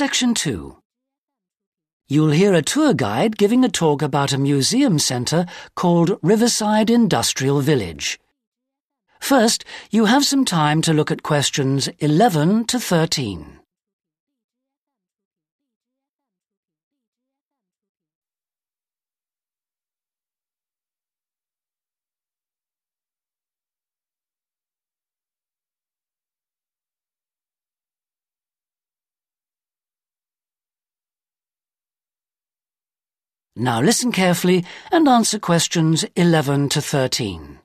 Section 2. You'll hear a tour guide giving a talk about a museum centre called Riverside Industrial Village. First, you have some time to look at questions 11 to 13. Now listen carefully and answer questions 11 to 13.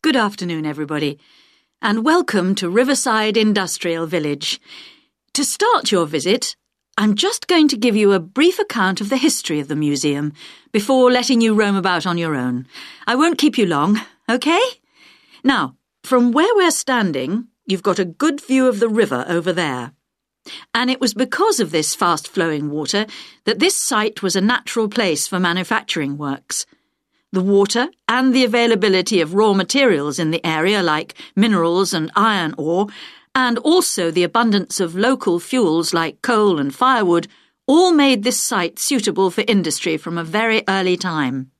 Good afternoon, everybody, and welcome to Riverside Industrial Village. To start your visit, I'm just going to give you a brief account of the history of the museum before letting you roam about on your own. I won't keep you long, OK? Now, from where we're standing, you've got a good view of the river over there. And it was because of this fast flowing water that this site was a natural place for manufacturing works. The water and the availability of raw materials in the area, like minerals and iron ore, and also the abundance of local fuels like coal and firewood, all made this site suitable for industry from a very early time.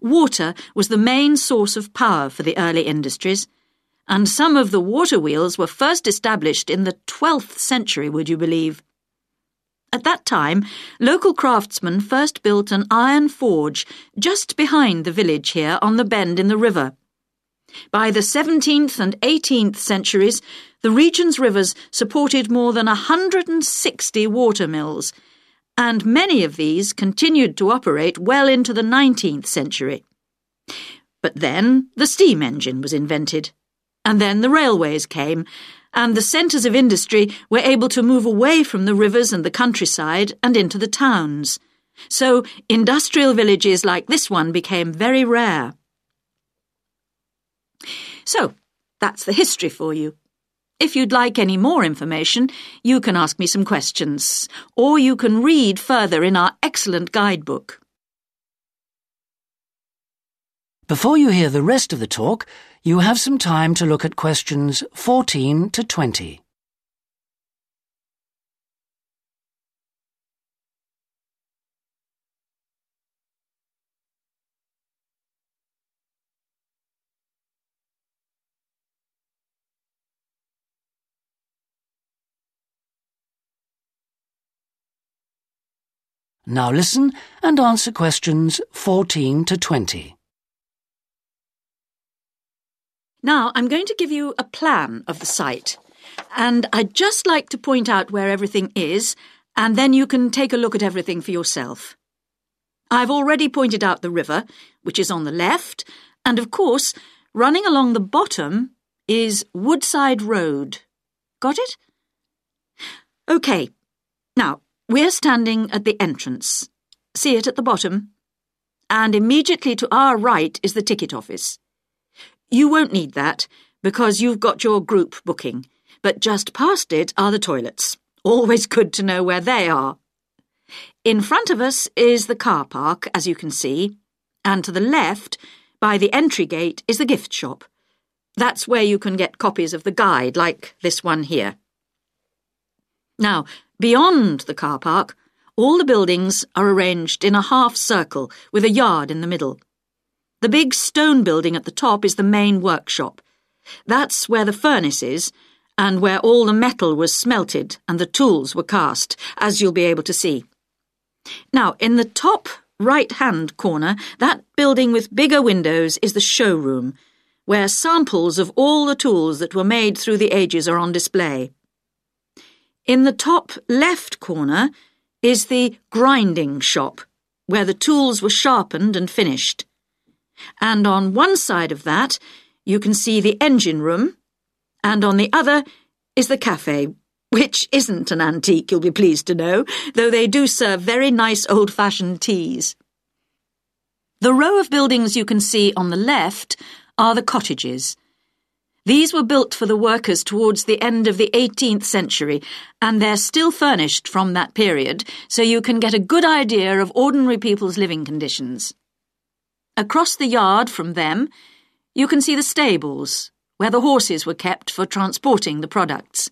Water was the main source of power for the early industries and some of the water wheels were first established in the 12th century, would you believe? At that time, local craftsmen first built an iron forge just behind the village here on the bend in the river. By the 17th and 18th centuries, the region's rivers supported more than 160 water mills, and many of these continued to operate well into the 19th century. But then the steam engine was invented. And then the railways came, and the centres of industry were able to move away from the rivers and the countryside and into the towns. So industrial villages like this one became very rare. So, that's the history for you. If you'd like any more information, you can ask me some questions, or you can read further in our excellent guidebook. Before you hear the rest of the talk, you have some time to look at questions 14 to 20. Now listen and answer questions 14 to 20. Now, I'm going to give you a plan of the site, and I'd just like to point out where everything is, and then you can take a look at everything for yourself. I've already pointed out the river, which is on the left, and of course, running along the bottom is Woodside Road. Got it? OK. Now, we're standing at the entrance. See it at the bottom? And immediately to our right is the ticket office. You won't need that, because you've got your group booking, but just past it are the toilets. Always good to know where they are. In front of us is the car park, as you can see, and to the left, by the entry gate, is the gift shop. That's where you can get copies of the guide, like this one here. Now, beyond the car park, all the buildings are arranged in a half circle with a yard in the middle. The big stone building at the top is the main workshop. That's where the furnace is, and where all the metal was smelted and the tools were cast, as you'll be able to see. Now, in the top right-hand corner, that building with bigger windows is the showroom, where samples of all the tools that were made through the ages are on display. In the top left corner is the grinding shop, where the tools were sharpened and finished. And on one side of that, you can see the engine room, and on the other is the cafe, which isn't an antique, you'll be pleased to know, though they do serve very nice old-fashioned teas. The row of buildings you can see on the left are the cottages. These were built for the workers towards the end of the 18th century, and they're still furnished from that period, so you can get a good idea of ordinary people's living conditions. Across the yard from them, you can see the stables, where the horses were kept for transporting the products.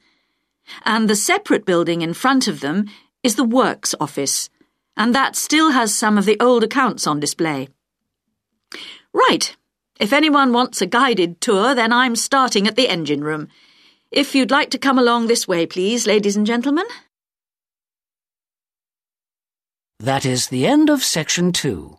And the separate building in front of them is the works office, and that still has some of the old accounts on display. Right. If anyone wants a guided tour, then I'm starting at the engine room. If you'd like to come along this way, please, ladies and gentlemen. That is the end of section two.